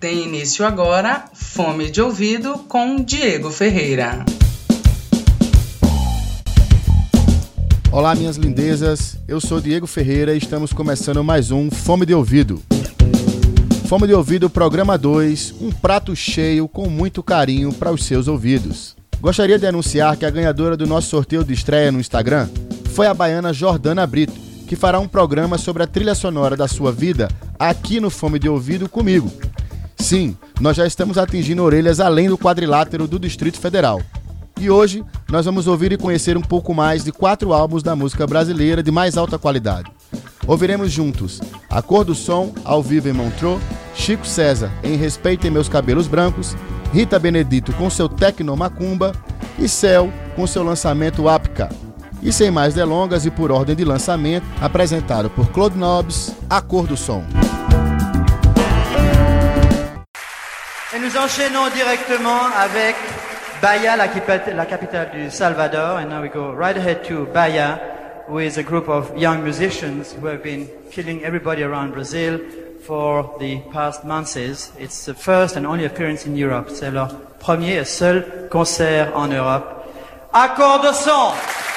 Tem início agora Fome de Ouvido com Diego Ferreira. Olá, minhas lindezas. Eu sou Diego Ferreira e estamos começando mais um Fome de Ouvido. Fome de Ouvido, programa 2, um prato cheio com muito carinho para os seus ouvidos. Gostaria de anunciar que a ganhadora do nosso sorteio de estreia no Instagram foi a baiana Jordana Brito, que fará um programa sobre a trilha sonora da sua vida aqui no Fome de Ouvido comigo. Sim, nós já estamos atingindo orelhas além do quadrilátero do Distrito Federal. E hoje nós vamos ouvir e conhecer um pouco mais de quatro álbuns da música brasileira de mais alta qualidade. Ouviremos juntos A Cor do Som, ao vivo em Montreux, Chico César em Respeitem Meus Cabelos Brancos, Rita Benedito com seu Tecno Macumba e Céu com seu lançamento Apca. E sem mais delongas e por ordem de lançamento, apresentado por Claude Nobs, A Cor do Som. Et nous enchaînons directement avec Bahia, la, la capitale du Salvador. And now we go right ahead to Bahia, who is a group of young musicians who have been killing everybody around Brazil for the past months. It's the first and only appearance in Europe. C'est leur premier et seul concert en Europe. Accord de son!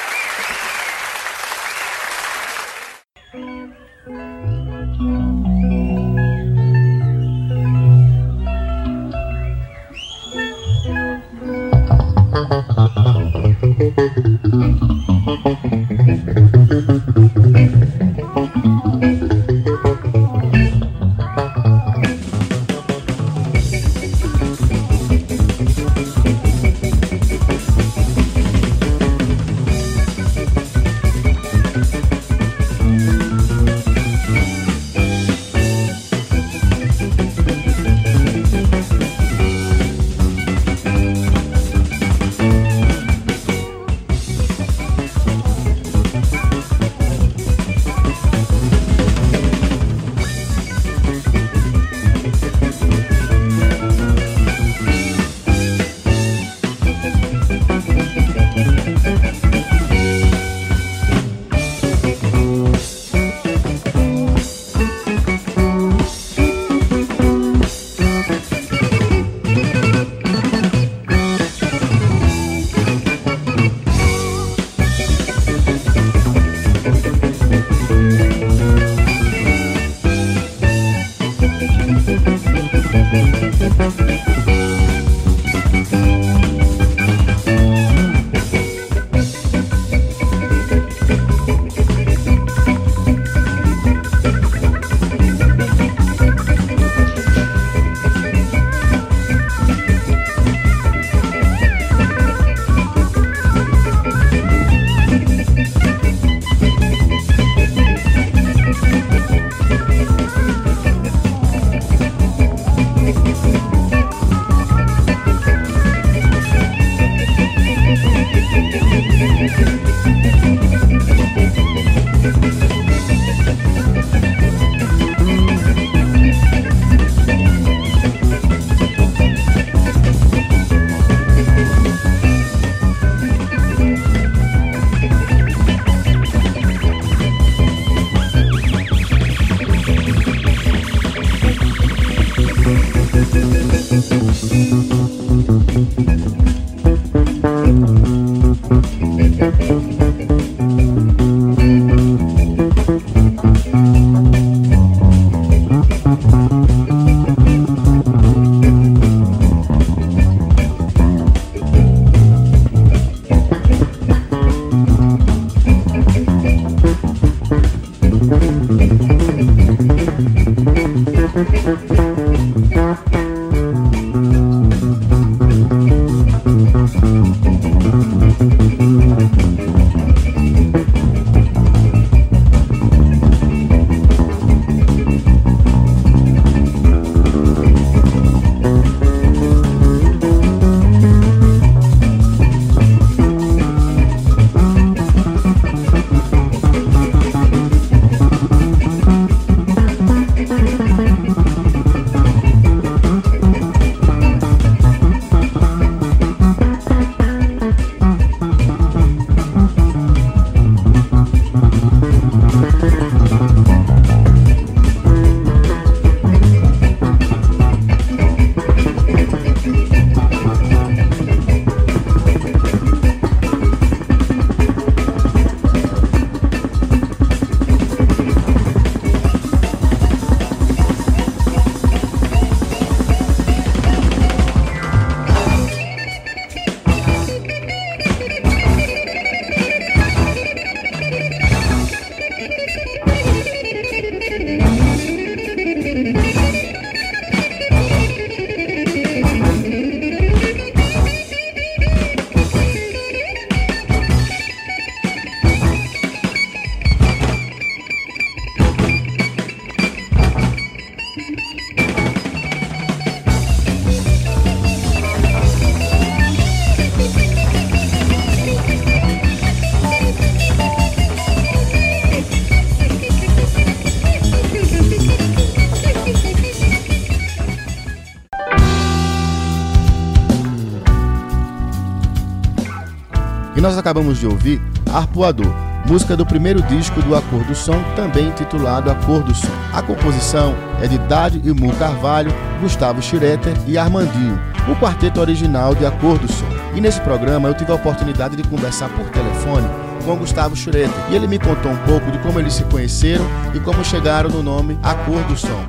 Acabamos de ouvir Arpoador, música do primeiro disco do Acordo do Som, também intitulado Acordo do Som. A composição é de Dádio e Mu Carvalho, Gustavo Schroeter e Armandinho, o quarteto original de Acordo do Som. E nesse programa eu tive a oportunidade de conversar por telefone com Gustavo Schroeter e ele me contou um pouco de como eles se conheceram e como chegaram no nome Acordo do Som.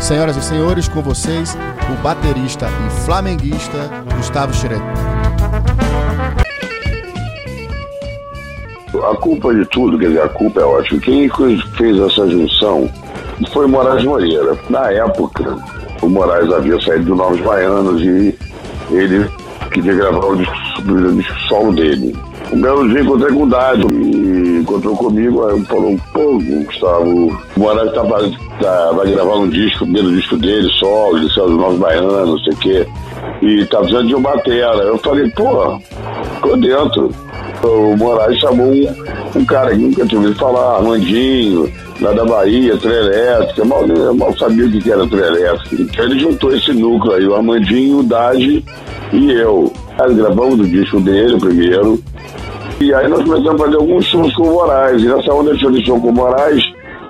Senhoras e senhores, com vocês, o baterista e flamenguista Gustavo Schroeter. A culpa de tudo, quer dizer, a culpa é ótima. Quem fez essa junção foi Moraes Moreira. Na época, o Moraes havia saído do Novos Baianos e ele queria gravar o disco, solo dele. Um belo dia encontrei com o Dádio e encontrou comigo, aí falou, pô, Gustavo, o Moraes tá, tá, vai gravar um disco, o primeiro disco dele, solo, de Céu dos Novos Baianos, não sei o quê. E tá precisando de uma batera. Eu falei, pô, ficou dentro. O Moraes chamou um, um cara que nunca tinha ouvido falar, Armandinho, lá da Bahia, trio elétrica, mal, mal sabia o que era trio elétrica. Então ele juntou esse núcleo aí, o Armandinho, o Dage e eu. Aí gravamos o disco dele, primeiro, e aí nós começamos a fazer alguns shows com o Moraes. E nessa onda de show com o Moraes,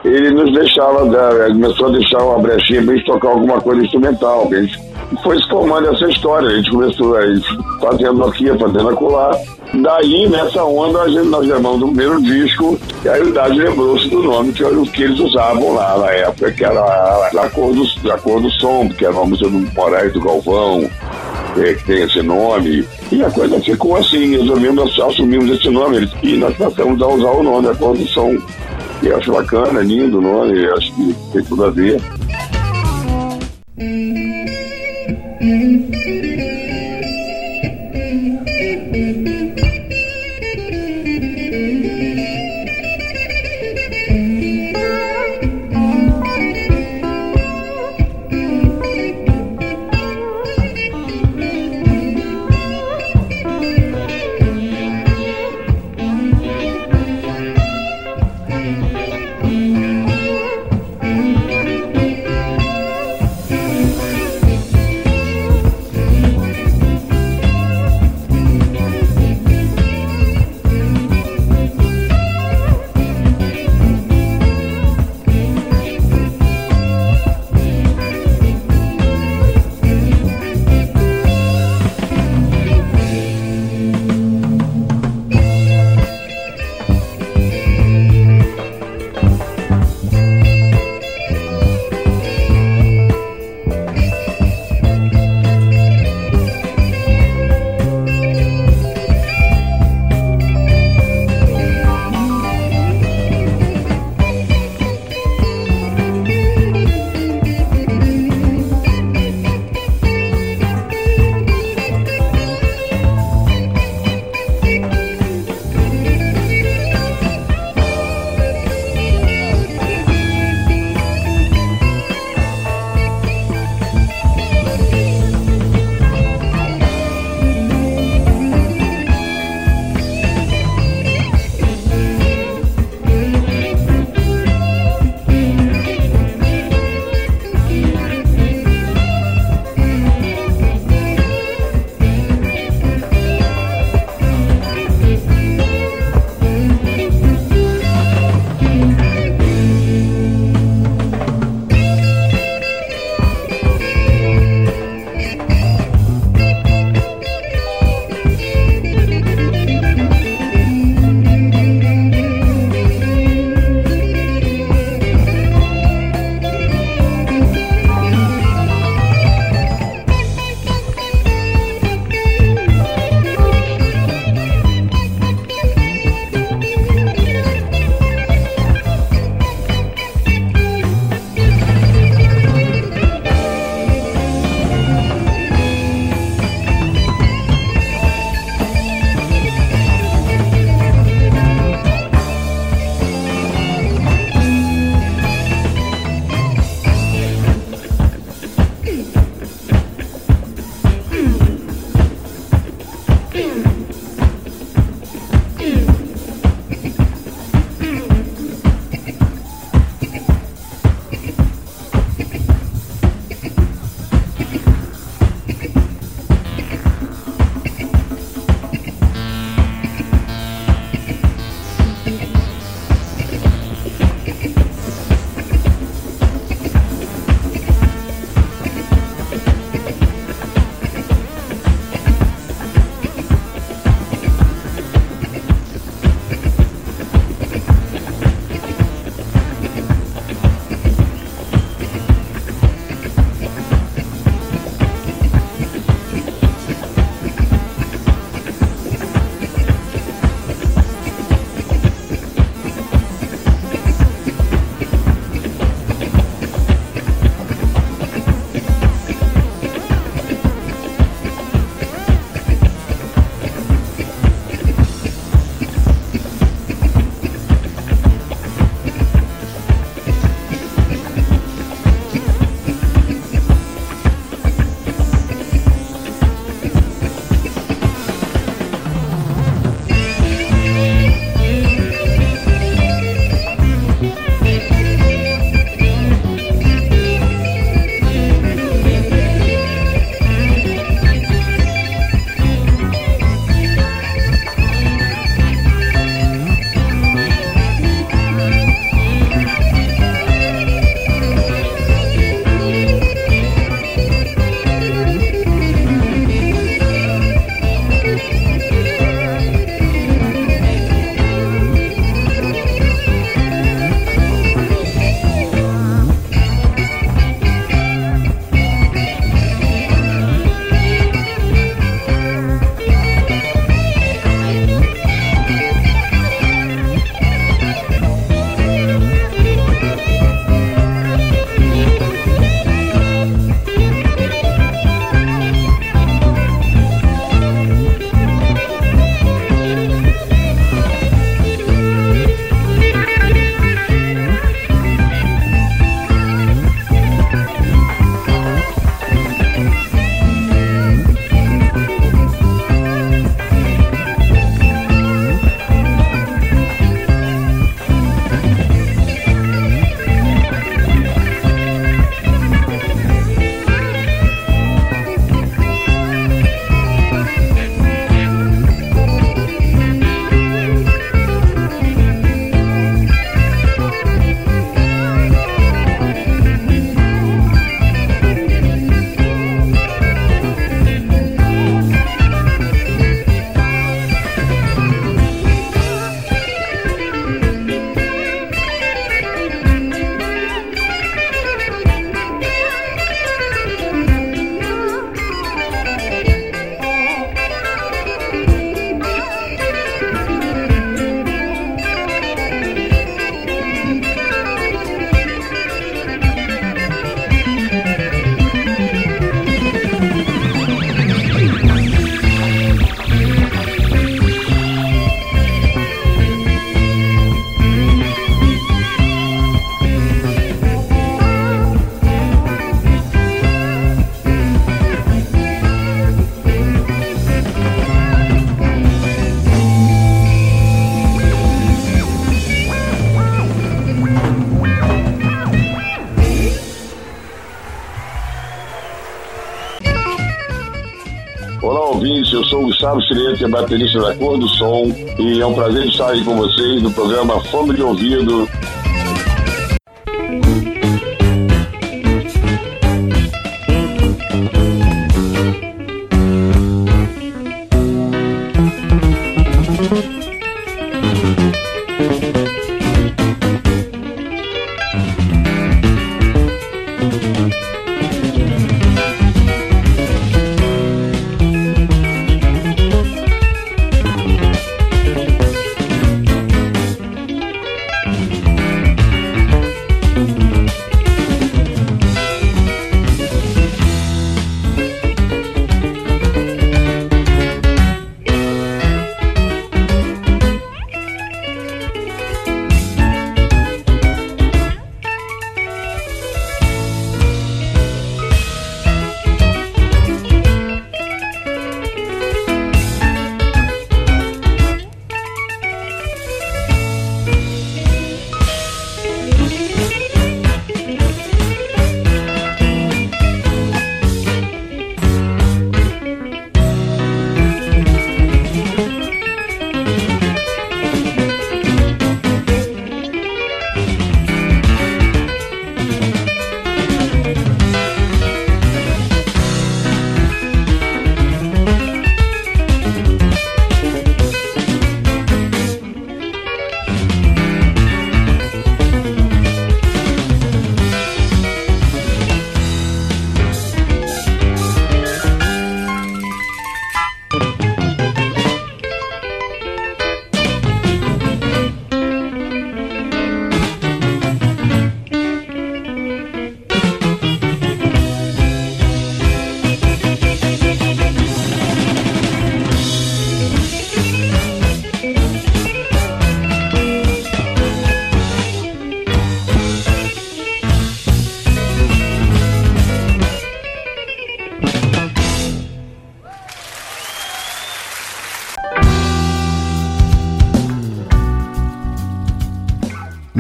ele nos deixava, começou a deixar uma brechinha para a gente tocar alguma coisa instrumental. A gente foi se formando essa história. A gente começou a gente fazendo aqui, fazendo acolá. Daí, nessa onda, a gente, nós gravamos o primeiro disco, e o Dade lembrou-se do nome que, que eles usavam lá na época, que era a, a, cor, do, cor do som, que era uma música do Moraes do Galvão, que tem esse nome. E a coisa ficou assim, resolvemos, assumimos esse nome e nós passamos a usar o nome, a condução. E acho bacana, lindo o nome, acho que tem tudo a ver. Sirete, baterista da Cor do Som. E é um prazer estar aí com vocês no programa Fome de Ouvido.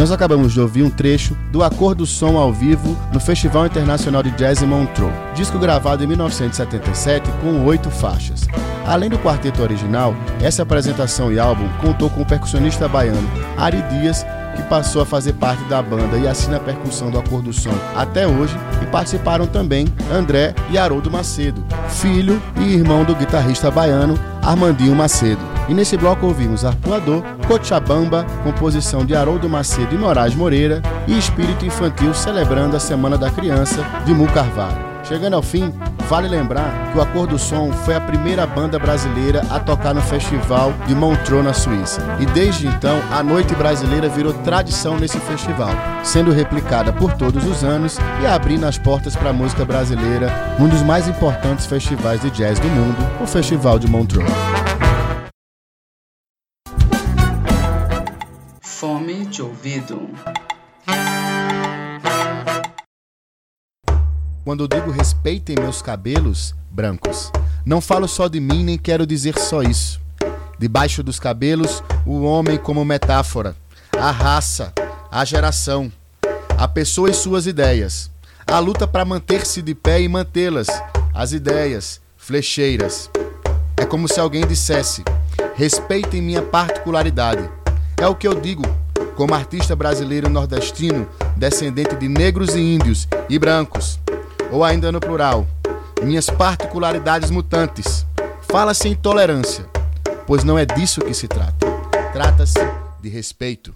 Nós acabamos de ouvir um trecho do Acordo Som ao vivo no Festival Internacional de Jazz em Montreux, disco gravado em 1977 com oito faixas. Além do quarteto original, essa apresentação e álbum contou com o percussionista baiano Ari Dias, que passou a fazer parte da banda e assina a percussão do Acordo Som até hoje, e participaram também André e Haroldo Macedo, filho e irmão do guitarrista baiano Armandinho Macedo. E nesse bloco ouvimos Arpoador, Cochabamba, composição de Haroldo Macedo e Moraes Moreira, e Espírito Infantil celebrando a Semana da Criança, de Mu Carvalho. Chegando ao fim, vale lembrar que o Acordo Som foi a primeira banda brasileira a tocar no festival de Montreux, na Suíça. E desde então, a noite brasileira virou tradição nesse festival, sendo replicada por todos os anos e abrindo as portas para a música brasileira num dos mais importantes festivais de jazz do mundo, o Festival de Montreux. Fome de ouvido. Quando digo respeitem meus cabelos brancos, não falo só de mim nem quero dizer só isso. Debaixo dos cabelos, o homem como metáfora, a raça, a geração, a pessoa e suas ideias, a luta para manter-se de pé e mantê-las, as ideias, flecheiras. É como se alguém dissesse: respeitem minha particularidade é o que eu digo, como artista brasileiro nordestino, descendente de negros e índios e brancos, ou ainda no plural, minhas particularidades mutantes. Fala-se em tolerância, pois não é disso que se trata. Trata-se de respeito.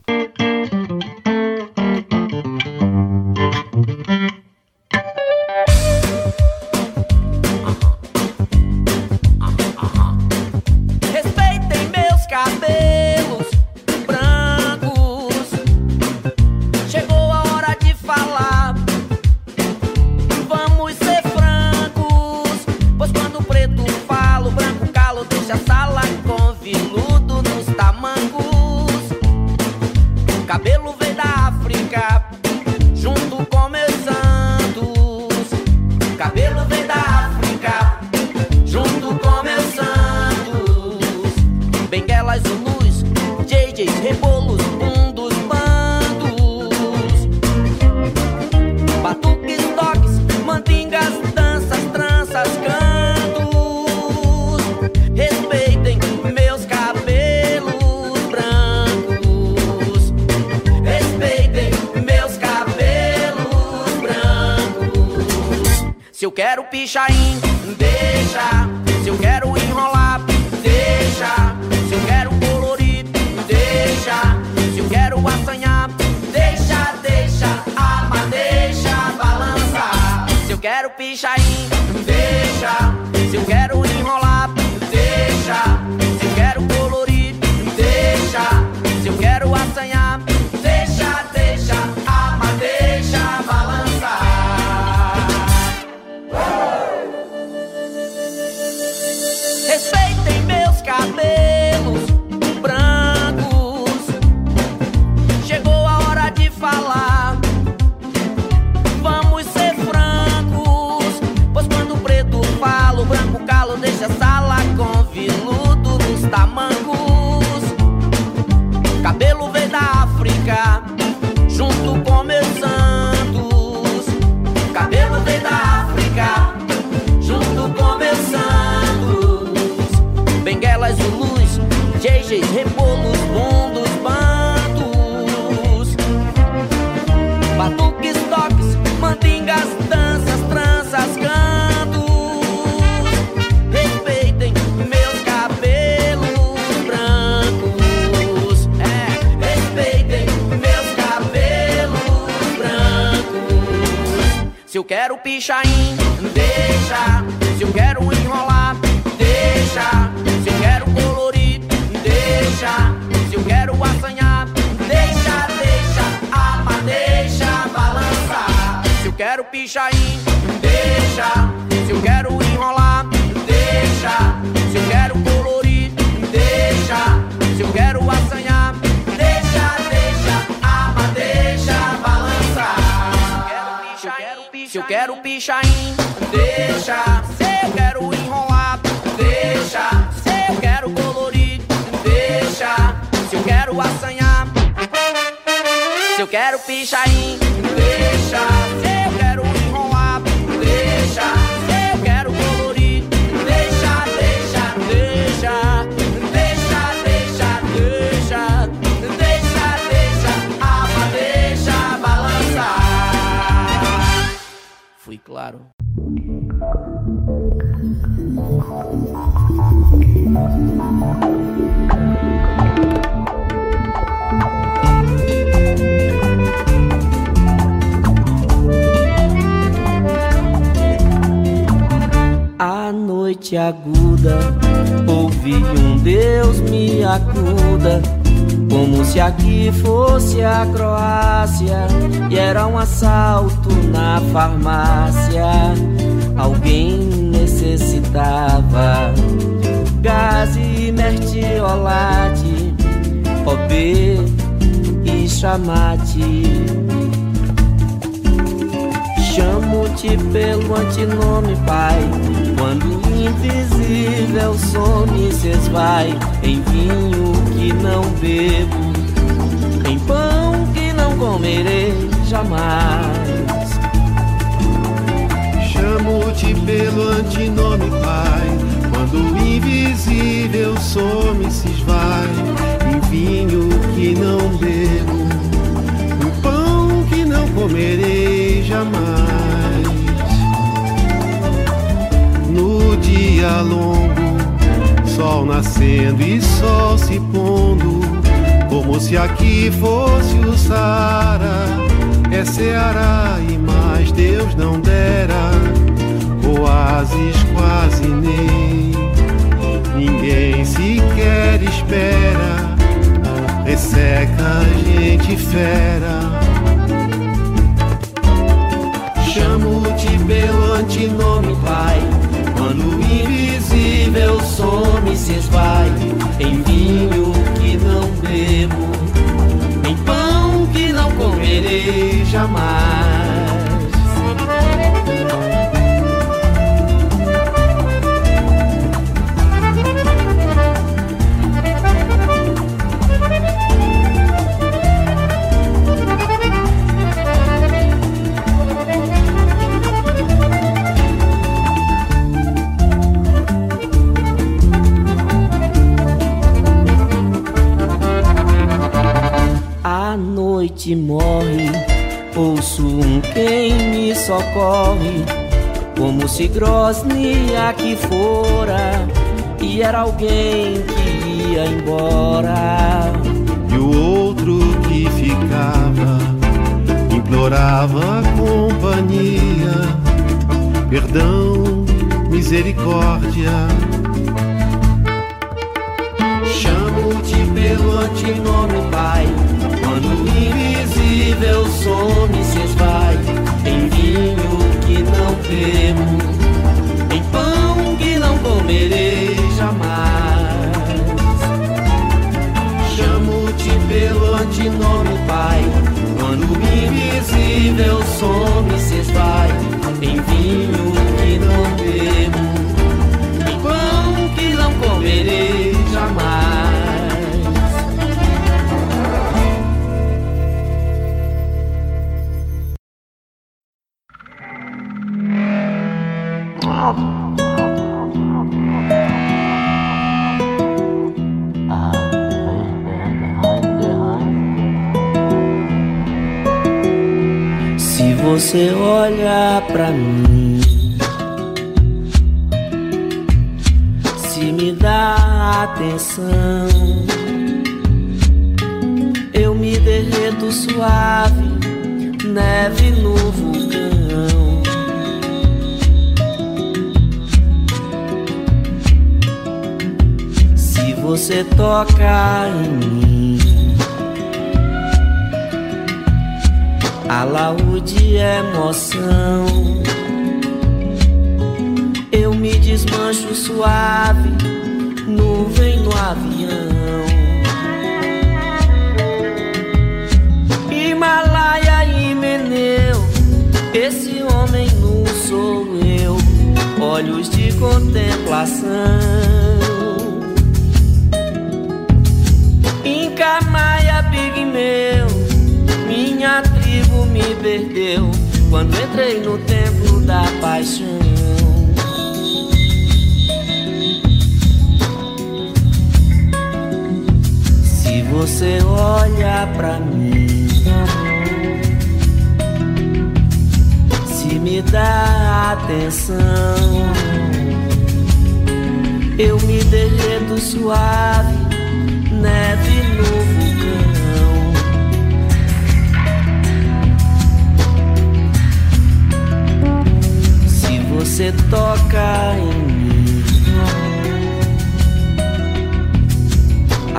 Aguda, ouvi um Deus me acuda, como se aqui fosse a Croácia e era um assalto na farmácia. Alguém necessitava gás e mertiolate, OB e chamate. Chamo-te pelo antinome, Pai. Invisível some, se esvai em vinho que não bebo, em pão que não comerei jamais. Chamo-te pelo antinome, Pai. Quando o invisível some, se esvai em vinho que não bebo, em pão que não comerei jamais. Dia longo, sol nascendo e sol se pondo, como se aqui fosse o Sara. É Ceará e mais Deus não dera, oásis quase nem. Ninguém sequer espera, resseca a gente fera. Chamo-te pelo antinome, Pai. Quando o invisível some, se esvai em vinho que não bebo, em pão que não comerei jamais. Se Grosny aqui fora e era alguém que ia embora. E o outro que ficava implorava companhia, perdão, misericórdia. Chamo-te pelo antinome, Pai, quando o invisível some se esvai em vinho que não em pão que não comerei jamais. Chamo-te pelo antinome, Pai, quando o invisível some se esvai em vinho que não bebo, em pão que não comerei se me dá atenção, eu me derreto suave, neve no vulcão. Se você toca em mim. alaúde é emoção. Desmancho suave, nuvem no avião. Himalaia e Meneu, esse homem não sou eu. Olhos de contemplação. Inca Maia Pigmeu, minha tribo me perdeu quando entrei no templo da paixão. Você olha pra mim, se me dá atenção, eu me derreto suave, neve no vulcão. Se você toca em mim,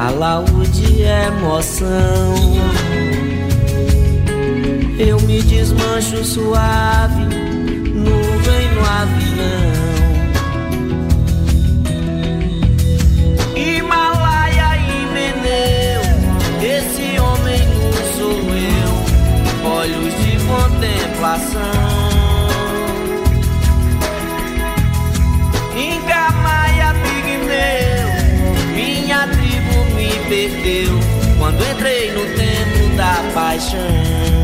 alaúde é emoção. Eu me desmancho suave, nuvem no avião. Himalaia e Meneu, esse homem não sou eu. Olhos de contemplação. Perdeu quando entrei no templo da paixão.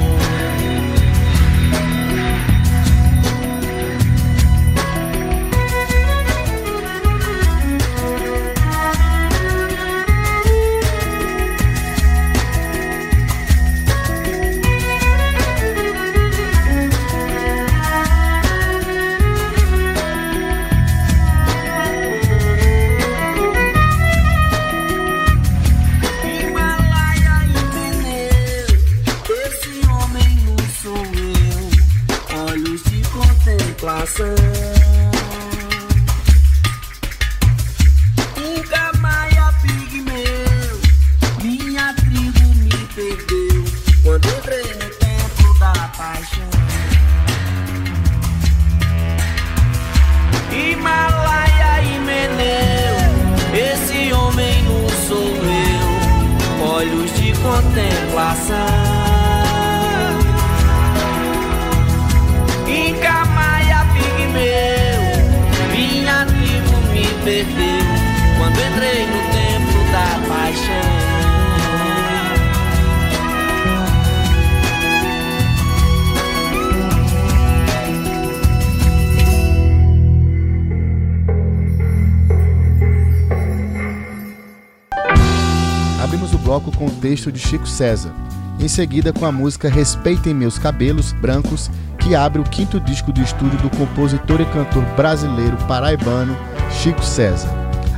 De Chico César. Em seguida, com a música Respeitem Meus Cabelos Brancos, que abre o quinto disco de estúdio do compositor e cantor brasileiro paraibano Chico César.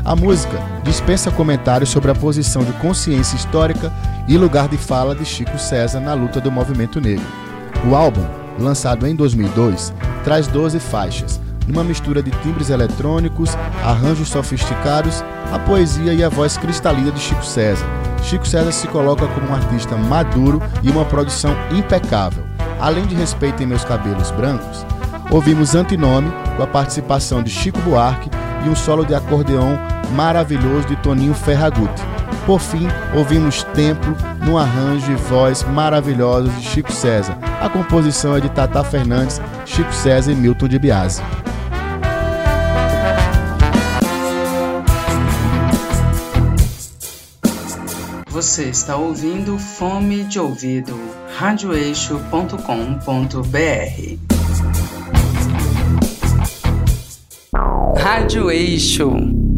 A música dispensa comentários sobre a posição de consciência histórica e lugar de fala de Chico César na luta do movimento negro. O álbum, lançado em 2002, traz 12 faixas, numa mistura de timbres eletrônicos, arranjos sofisticados, a poesia e a voz cristalina de Chico César. Chico César se coloca como um artista maduro e uma produção impecável. Além de Respeito em Meus Cabelos Brancos, ouvimos Antinome, com a participação de Chico Buarque e um solo de acordeão maravilhoso de Toninho Ferragutti. Por fim, ouvimos Templo no arranjo e voz maravilhosos de Chico César. A composição é de Tata Fernandes, Chico César e Milton de Biase. Você está ouvindo Fome de Ouvido, radioeixo.com.br. Rádio Eixo.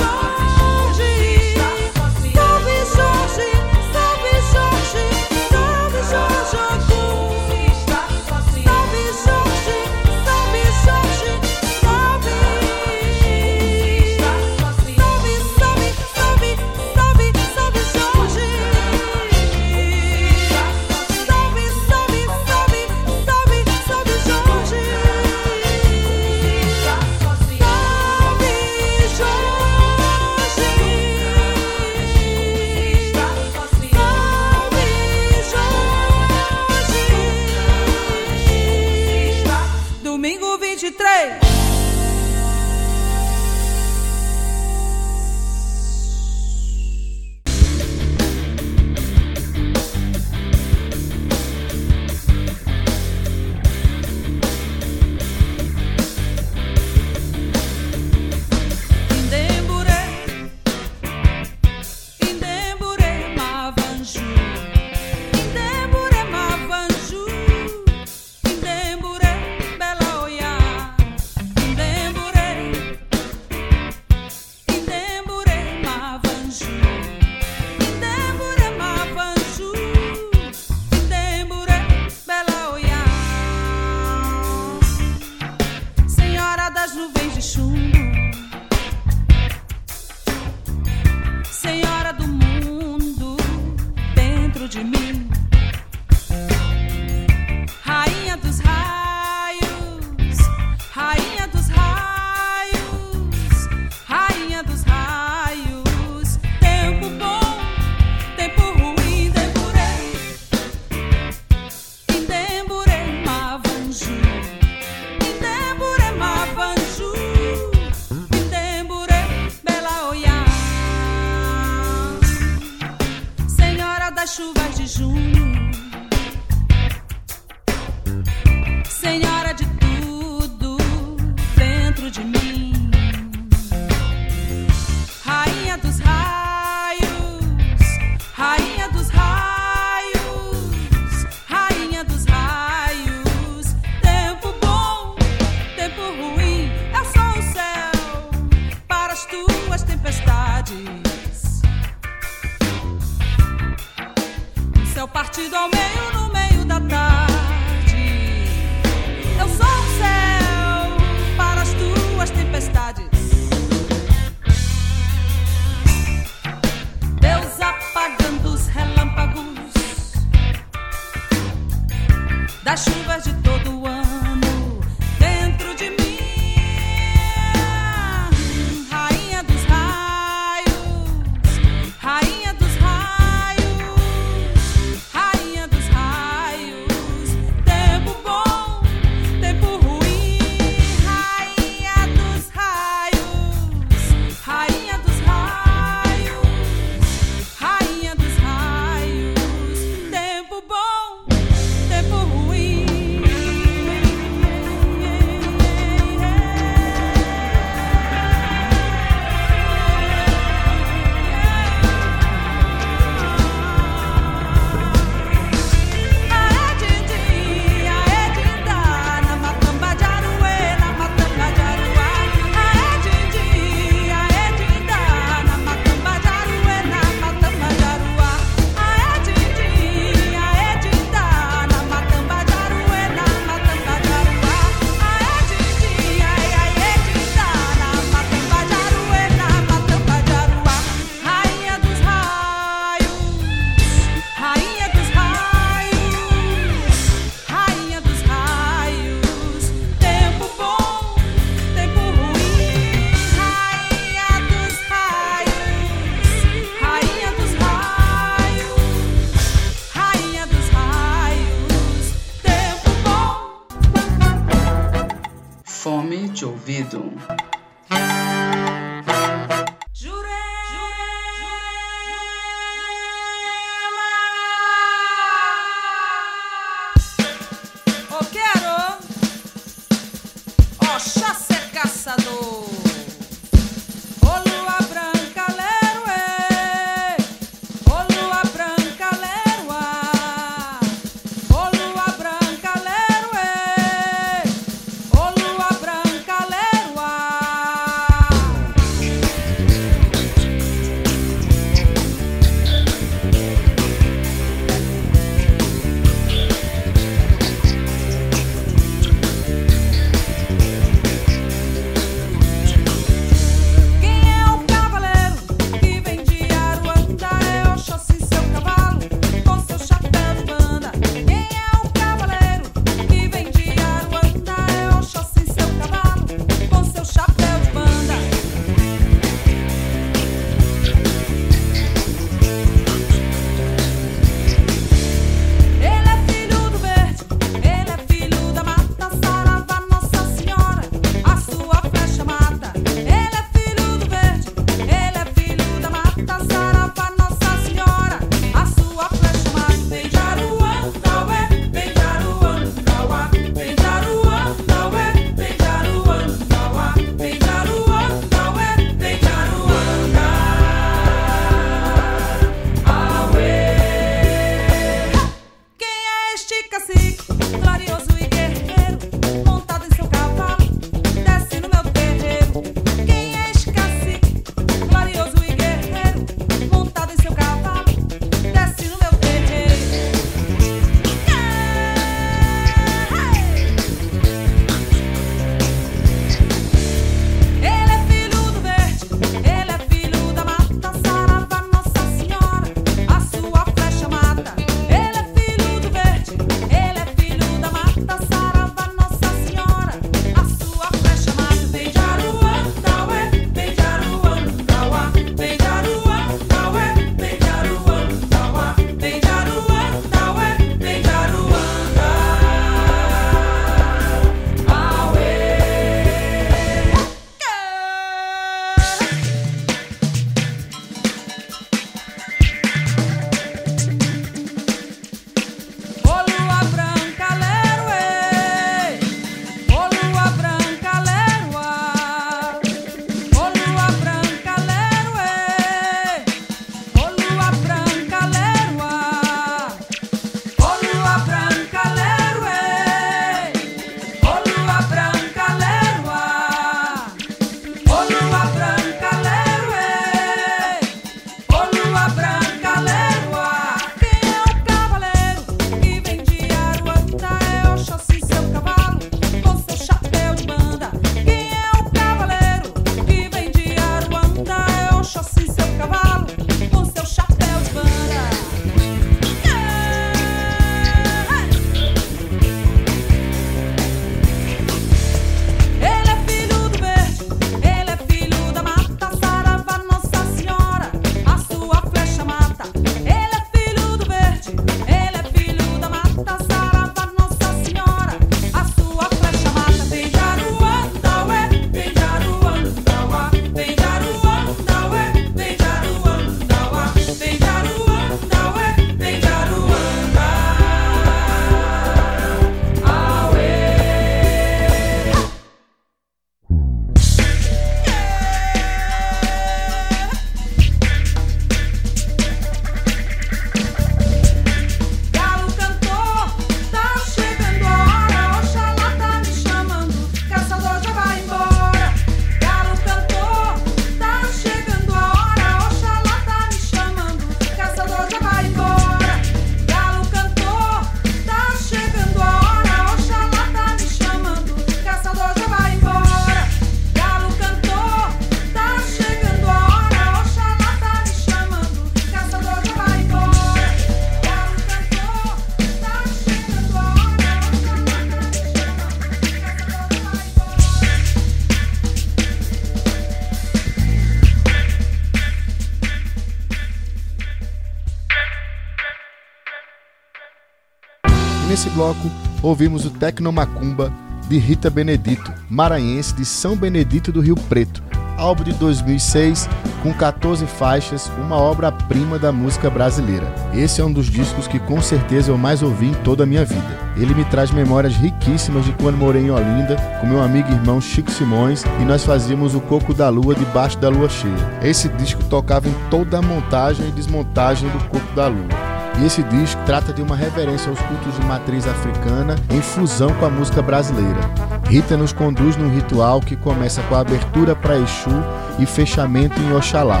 Bloco, ouvimos o Tecnomacumba de Rita Benedito, maranhense de São Benedito do Rio Preto, álbum de 2006 com 14 faixas, uma obra-prima da música brasileira. Esse é um dos discos que com certeza eu mais ouvi em toda a minha vida. Ele me traz memórias riquíssimas de quando morei em Olinda com meu amigo e irmão Chico Simões e nós fazíamos o Coco da Lua debaixo da lua cheia. Esse disco tocava em toda a montagem e desmontagem do Coco da Lua. E esse disco trata de uma reverência aos cultos de matriz africana em fusão com a música brasileira. Rita nos conduz num ritual que começa com a abertura para Exu e fechamento em Oxalá,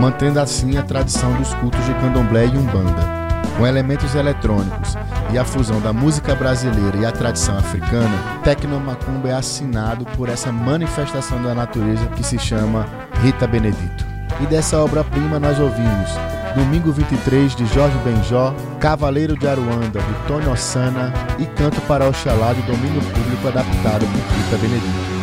mantendo assim a tradição dos cultos de candomblé e umbanda. Com elementos eletrônicos e a fusão da música brasileira e a tradição africana, Tecnomacumba é assinado por essa manifestação da natureza que se chama Rita Benedito. E dessa obra-prima nós ouvimos Domingo 23 de Jorge Benjó, Cavaleiro de Aruanda de Tony Ossana e Canto para Oxalá de domínio público adaptado por Rita Benedito.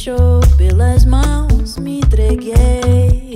Me puxou pelas mãos, me entreguei.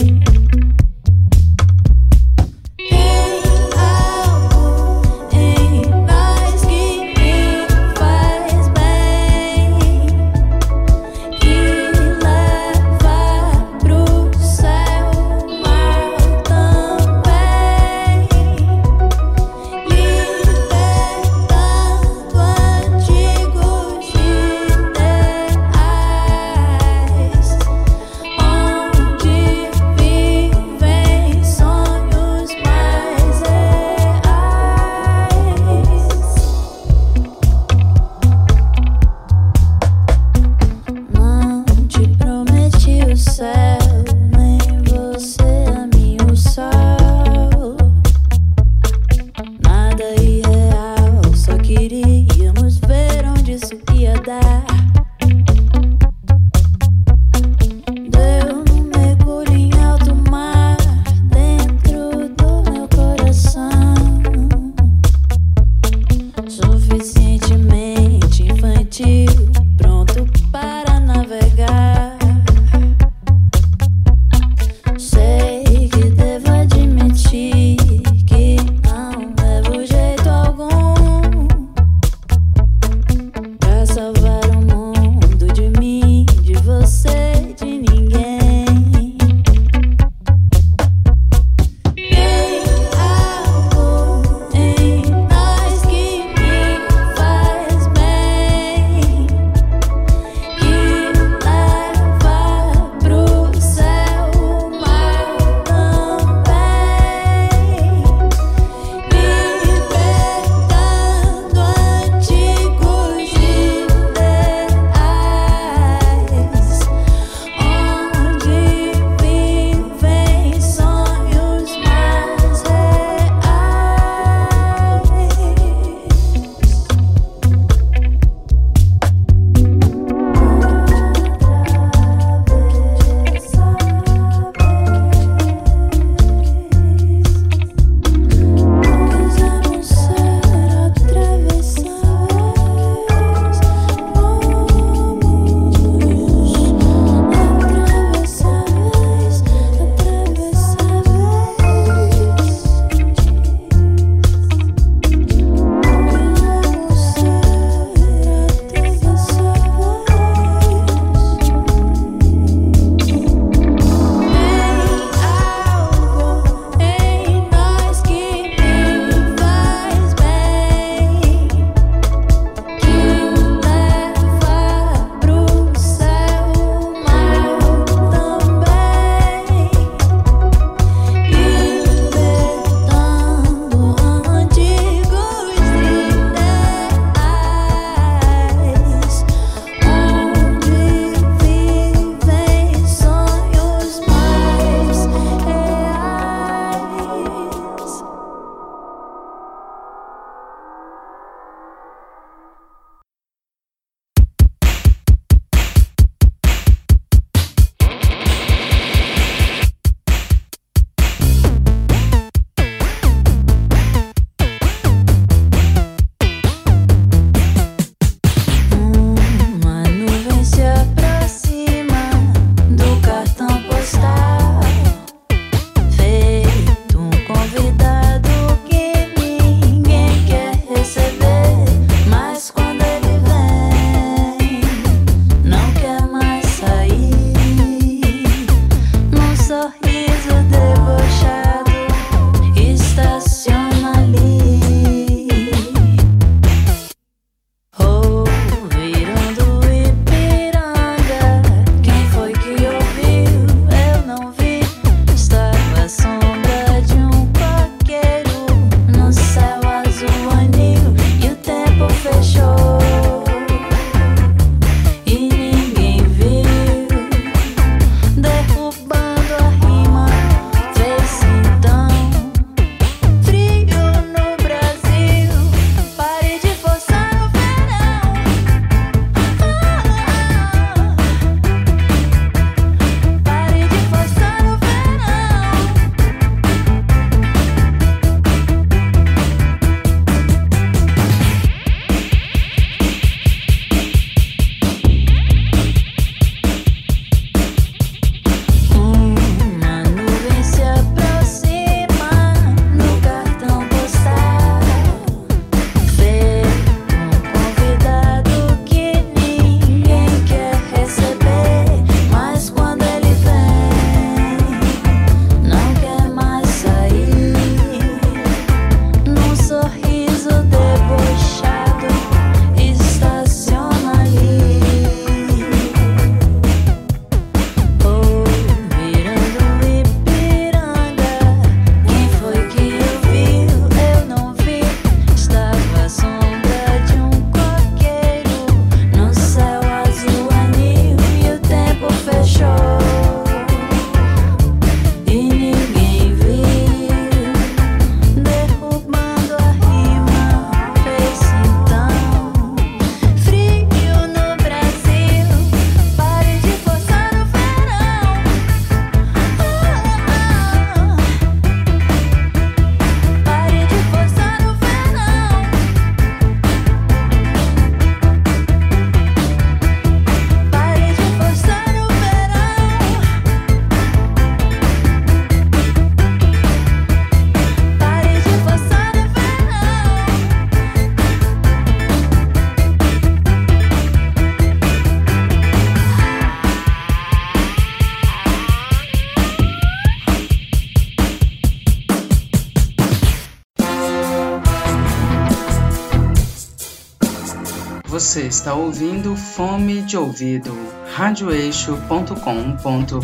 Está ouvindo Fome de Ouvido, radioeixo.com.br.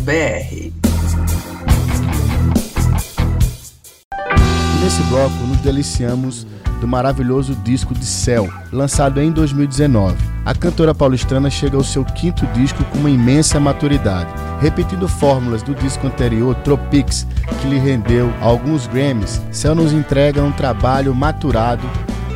Nesse bloco, nos deliciamos do maravilhoso disco de Céu, lançado em 2019. A cantora paulistana chega ao seu quinto disco com uma imensa maturidade, repetindo fórmulas do disco anterior, Tropics, que lhe rendeu alguns Grammys. Céu nos entrega um trabalho maturado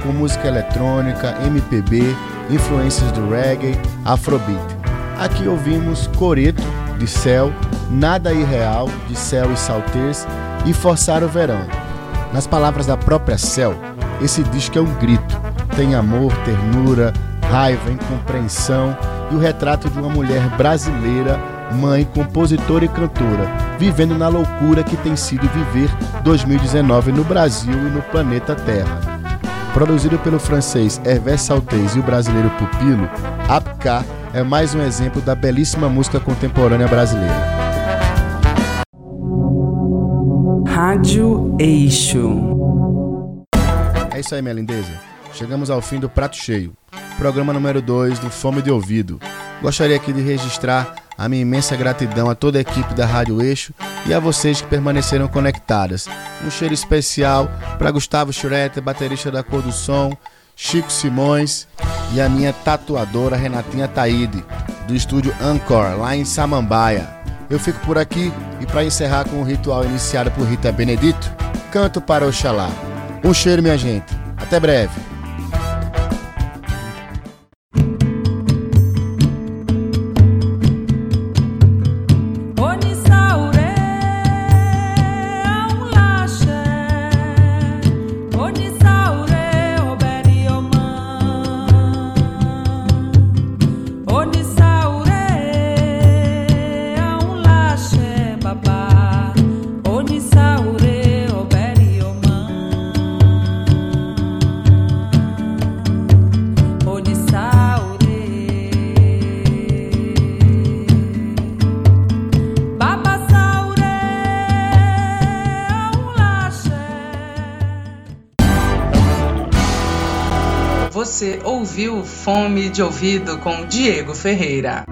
com música eletrônica, MPB, influências do reggae, afrobeat. Aqui ouvimos Coreto, de Céu, Nada Irreal, de Céu e Salters e Forçar o Verão. Nas palavras da própria Céu, esse disco é um grito. Tem amor, ternura, raiva, incompreensão e o retrato de uma mulher brasileira, mãe, compositora e cantora, vivendo na loucura que tem sido viver 2019 no Brasil e no planeta Terra. Produzido pelo francês Hervé Saltez e o brasileiro Pupilo, Apka é mais um exemplo da belíssima música contemporânea brasileira. Rádio Eixo. É isso aí, minha lindeza. Chegamos ao fim do Prato Cheio, programa número 2 do Fome de Ouvido. Gostaria aqui de registrar a minha imensa gratidão a toda a equipe da Rádio Eixo e a vocês que permaneceram conectadas. Um cheiro especial para Gustavo Schroeter, baterista da Cor do Som, Chico Simões e a minha tatuadora Renatinha Taide, do estúdio Anchor, lá em Samambaia. Eu fico por aqui e para encerrar com o ritual iniciado por Rita Benedito, canto para Oxalá. Um cheiro, minha gente. Até breve. De Ouvido com Diego Ferreira.